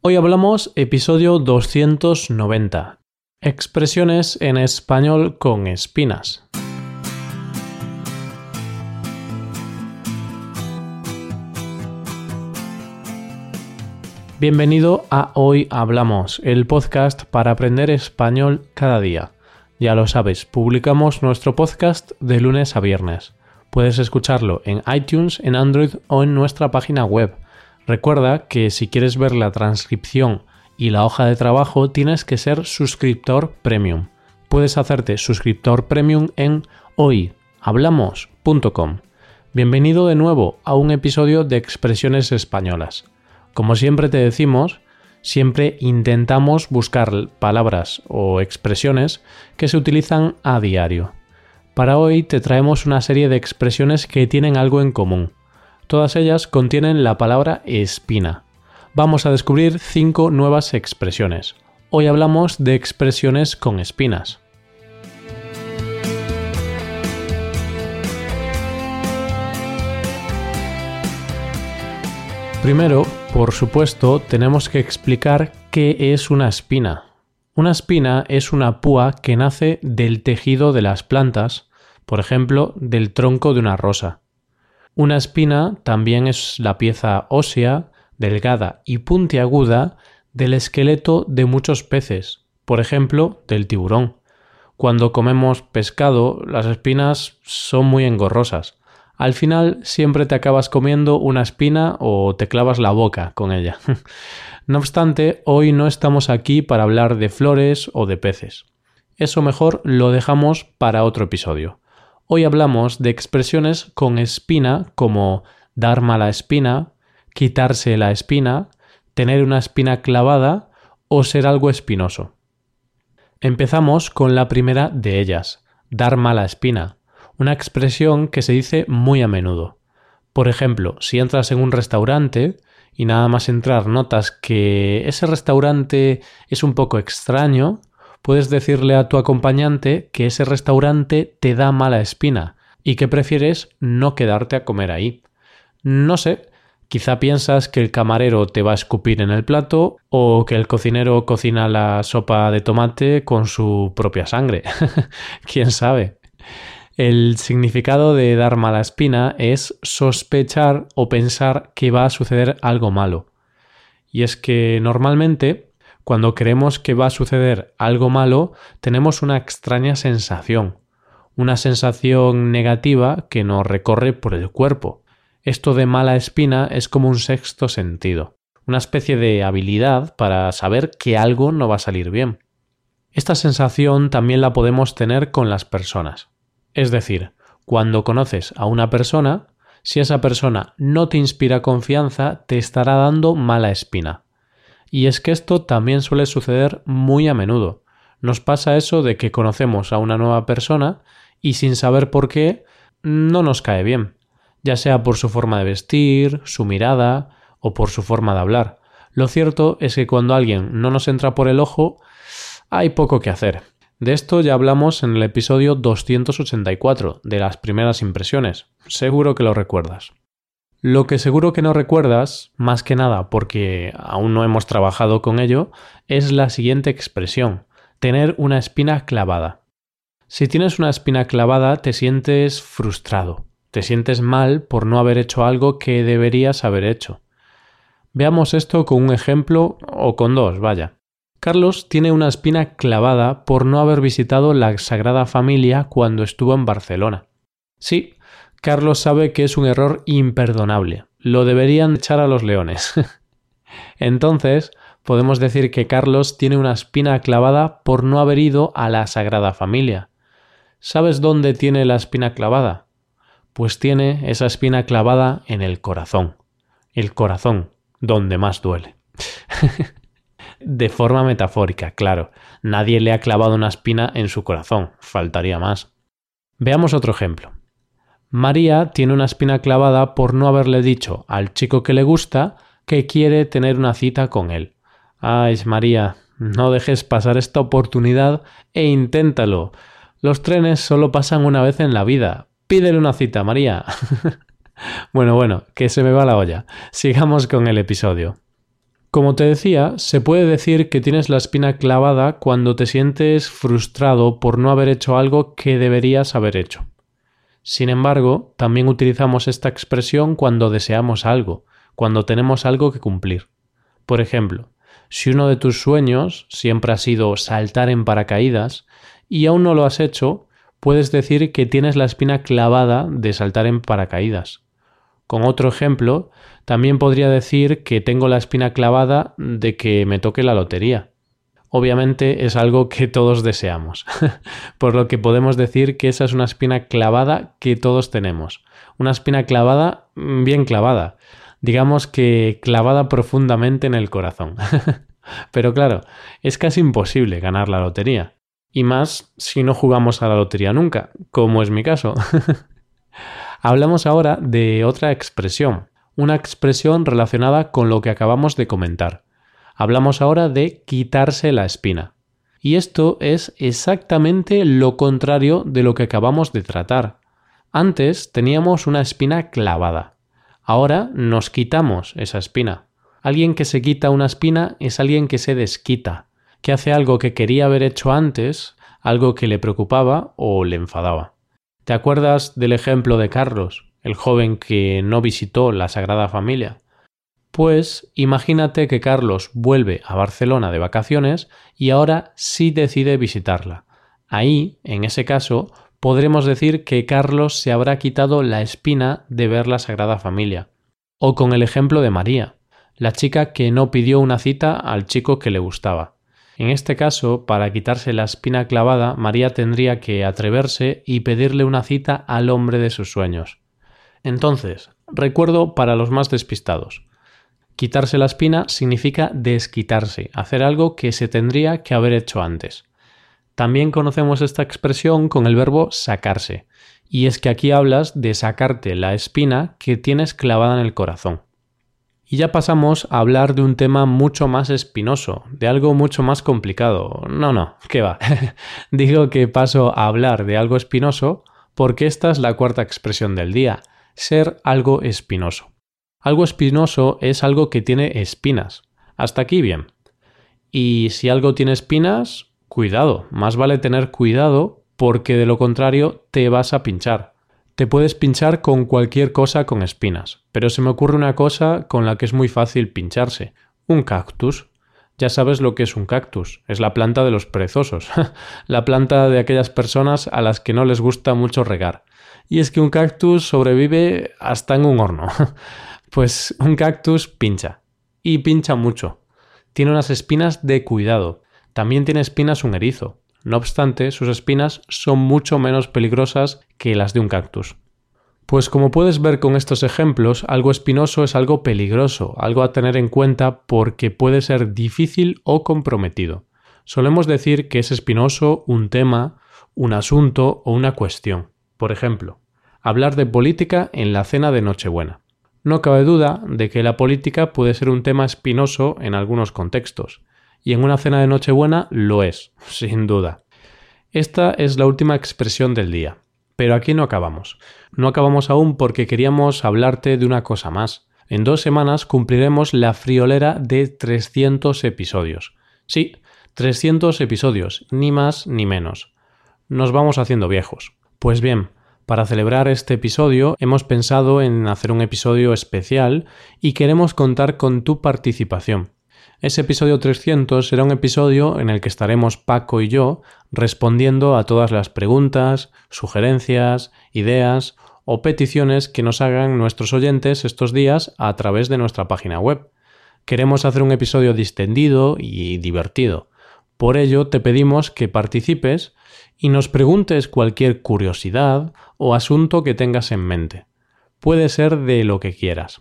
Hoy hablamos episodio 290. Expresiones en español con espinas. Bienvenido a Hoy Hablamos, el podcast para aprender español cada día. Ya lo sabes, publicamos nuestro podcast de lunes a viernes. Puedes escucharlo en iTunes, en Android o en nuestra página web Recuerda que si quieres ver la transcripción y la hoja de trabajo tienes que ser suscriptor premium. Puedes hacerte suscriptor premium en hoyhablamos.com. Bienvenido de nuevo a un episodio de Expresiones Españolas. Como siempre te decimos, siempre intentamos buscar palabras o expresiones que se utilizan a diario. Para hoy te traemos una serie de expresiones que tienen algo en común Todas ellas contienen la palabra espina. Vamos a descubrir cinco nuevas expresiones. Hoy hablamos de expresiones con espinas. Primero, por supuesto, tenemos que explicar qué es una espina. Una espina es una púa que nace del tejido de las plantas, por ejemplo, del tronco de una rosa. Una espina también es la pieza ósea, delgada y puntiaguda del esqueleto de muchos peces, por ejemplo, del tiburón. Cuando comemos pescado, las espinas son muy engorrosas. Al final siempre te acabas comiendo una espina o te clavas la boca con ella. no obstante, hoy no estamos aquí para hablar de flores o de peces. Eso mejor lo dejamos para otro episodio. Hoy hablamos de expresiones con espina como dar mala espina, quitarse la espina, tener una espina clavada o ser algo espinoso. Empezamos con la primera de ellas, dar mala espina, una expresión que se dice muy a menudo. Por ejemplo, si entras en un restaurante y nada más entrar notas que ese restaurante es un poco extraño, puedes decirle a tu acompañante que ese restaurante te da mala espina y que prefieres no quedarte a comer ahí. No sé, quizá piensas que el camarero te va a escupir en el plato o que el cocinero cocina la sopa de tomate con su propia sangre. ¿Quién sabe? El significado de dar mala espina es sospechar o pensar que va a suceder algo malo. Y es que normalmente cuando creemos que va a suceder algo malo, tenemos una extraña sensación, una sensación negativa que nos recorre por el cuerpo. Esto de mala espina es como un sexto sentido, una especie de habilidad para saber que algo no va a salir bien. Esta sensación también la podemos tener con las personas. Es decir, cuando conoces a una persona, si esa persona no te inspira confianza, te estará dando mala espina. Y es que esto también suele suceder muy a menudo. Nos pasa eso de que conocemos a una nueva persona y sin saber por qué no nos cae bien, ya sea por su forma de vestir, su mirada o por su forma de hablar. Lo cierto es que cuando alguien no nos entra por el ojo, hay poco que hacer. De esto ya hablamos en el episodio 284 de las primeras impresiones. Seguro que lo recuerdas. Lo que seguro que no recuerdas, más que nada porque aún no hemos trabajado con ello, es la siguiente expresión, tener una espina clavada. Si tienes una espina clavada te sientes frustrado, te sientes mal por no haber hecho algo que deberías haber hecho. Veamos esto con un ejemplo o con dos, vaya. Carlos tiene una espina clavada por no haber visitado la Sagrada Familia cuando estuvo en Barcelona. Sí, Carlos sabe que es un error imperdonable. Lo deberían echar a los leones. Entonces, podemos decir que Carlos tiene una espina clavada por no haber ido a la Sagrada Familia. ¿Sabes dónde tiene la espina clavada? Pues tiene esa espina clavada en el corazón. El corazón, donde más duele. de forma metafórica, claro. Nadie le ha clavado una espina en su corazón. Faltaría más. Veamos otro ejemplo. María tiene una espina clavada por no haberle dicho al chico que le gusta que quiere tener una cita con él. Ay, María, no dejes pasar esta oportunidad e inténtalo. Los trenes solo pasan una vez en la vida. Pídele una cita, María. bueno, bueno, que se me va la olla. Sigamos con el episodio. Como te decía, se puede decir que tienes la espina clavada cuando te sientes frustrado por no haber hecho algo que deberías haber hecho. Sin embargo, también utilizamos esta expresión cuando deseamos algo, cuando tenemos algo que cumplir. Por ejemplo, si uno de tus sueños siempre ha sido saltar en paracaídas y aún no lo has hecho, puedes decir que tienes la espina clavada de saltar en paracaídas. Con otro ejemplo, también podría decir que tengo la espina clavada de que me toque la lotería. Obviamente es algo que todos deseamos, por lo que podemos decir que esa es una espina clavada que todos tenemos. Una espina clavada mm, bien clavada, digamos que clavada profundamente en el corazón. Pero claro, es casi imposible ganar la lotería. Y más si no jugamos a la lotería nunca, como es mi caso. Hablamos ahora de otra expresión, una expresión relacionada con lo que acabamos de comentar. Hablamos ahora de quitarse la espina. Y esto es exactamente lo contrario de lo que acabamos de tratar. Antes teníamos una espina clavada. Ahora nos quitamos esa espina. Alguien que se quita una espina es alguien que se desquita, que hace algo que quería haber hecho antes, algo que le preocupaba o le enfadaba. ¿Te acuerdas del ejemplo de Carlos, el joven que no visitó la Sagrada Familia? Pues imagínate que Carlos vuelve a Barcelona de vacaciones y ahora sí decide visitarla. Ahí, en ese caso, podremos decir que Carlos se habrá quitado la espina de ver la Sagrada Familia. O con el ejemplo de María, la chica que no pidió una cita al chico que le gustaba. En este caso, para quitarse la espina clavada, María tendría que atreverse y pedirle una cita al hombre de sus sueños. Entonces, recuerdo para los más despistados. Quitarse la espina significa desquitarse, hacer algo que se tendría que haber hecho antes. También conocemos esta expresión con el verbo sacarse, y es que aquí hablas de sacarte la espina que tienes clavada en el corazón. Y ya pasamos a hablar de un tema mucho más espinoso, de algo mucho más complicado. No, no, ¿qué va? Digo que paso a hablar de algo espinoso porque esta es la cuarta expresión del día, ser algo espinoso. Algo espinoso es algo que tiene espinas. Hasta aquí bien. Y si algo tiene espinas, cuidado, más vale tener cuidado porque de lo contrario te vas a pinchar. Te puedes pinchar con cualquier cosa con espinas, pero se me ocurre una cosa con la que es muy fácil pincharse, un cactus. Ya sabes lo que es un cactus, es la planta de los perezosos, la planta de aquellas personas a las que no les gusta mucho regar. Y es que un cactus sobrevive hasta en un horno. pues un cactus pincha, y pincha mucho. Tiene unas espinas de cuidado. También tiene espinas un erizo. No obstante, sus espinas son mucho menos peligrosas que las de un cactus. Pues como puedes ver con estos ejemplos, algo espinoso es algo peligroso, algo a tener en cuenta porque puede ser difícil o comprometido. Solemos decir que es espinoso un tema, un asunto o una cuestión. Por ejemplo, hablar de política en la cena de Nochebuena. No cabe duda de que la política puede ser un tema espinoso en algunos contextos, y en una cena de Nochebuena lo es, sin duda. Esta es la última expresión del día. Pero aquí no acabamos. No acabamos aún porque queríamos hablarte de una cosa más. En dos semanas cumpliremos la friolera de 300 episodios. Sí, 300 episodios, ni más ni menos. Nos vamos haciendo viejos. Pues bien, para celebrar este episodio hemos pensado en hacer un episodio especial y queremos contar con tu participación. Ese episodio 300 será un episodio en el que estaremos Paco y yo respondiendo a todas las preguntas, sugerencias, ideas o peticiones que nos hagan nuestros oyentes estos días a través de nuestra página web. Queremos hacer un episodio distendido y divertido. Por ello te pedimos que participes y nos preguntes cualquier curiosidad o asunto que tengas en mente. Puede ser de lo que quieras.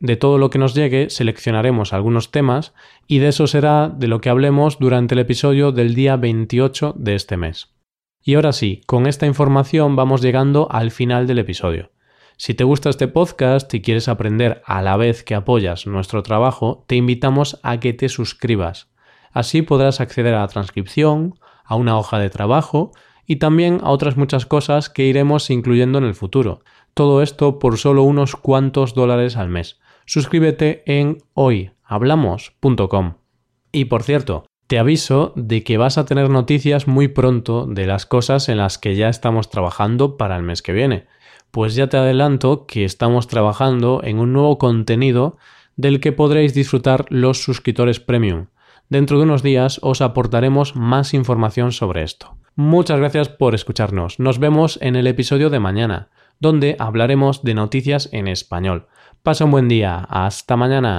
De todo lo que nos llegue seleccionaremos algunos temas y de eso será de lo que hablemos durante el episodio del día 28 de este mes. Y ahora sí, con esta información vamos llegando al final del episodio. Si te gusta este podcast y quieres aprender a la vez que apoyas nuestro trabajo, te invitamos a que te suscribas. Así podrás acceder a la transcripción, a una hoja de trabajo y también a otras muchas cosas que iremos incluyendo en el futuro. Todo esto por solo unos cuantos dólares al mes suscríbete en hoy hablamos.com. Y por cierto, te aviso de que vas a tener noticias muy pronto de las cosas en las que ya estamos trabajando para el mes que viene. Pues ya te adelanto que estamos trabajando en un nuevo contenido del que podréis disfrutar los suscriptores premium. Dentro de unos días os aportaremos más información sobre esto. Muchas gracias por escucharnos. Nos vemos en el episodio de mañana, donde hablaremos de noticias en español. Pasa un buen día. Hasta mañana.